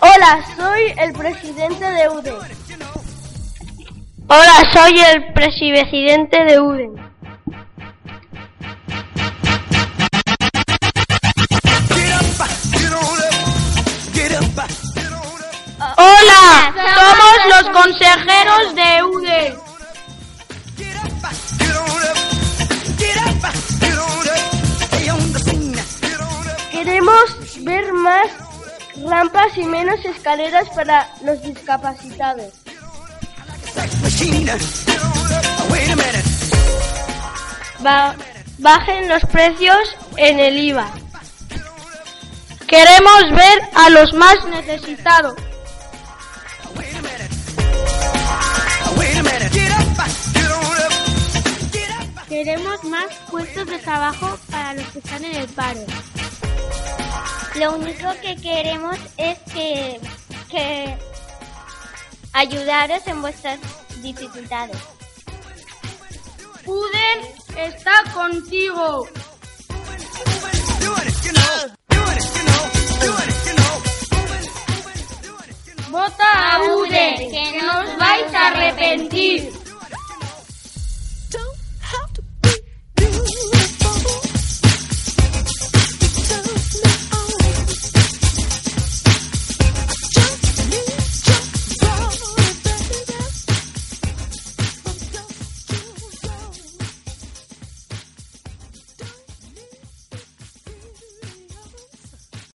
Hola, soy el presidente de UDE. Hola, soy el presidente de UDE. Hola, somos los consejeros de UDE. Más rampas y menos escaleras para los discapacitados. bajen los precios en el IVA. Queremos ver a los más necesitados. Queremos más puestos de trabajo para los que están en el paro. Lo único que queremos es que, que ayudaros en vuestras dificultades. UDEN está contigo. Vota a UDEN, que no os vais a arrepentir.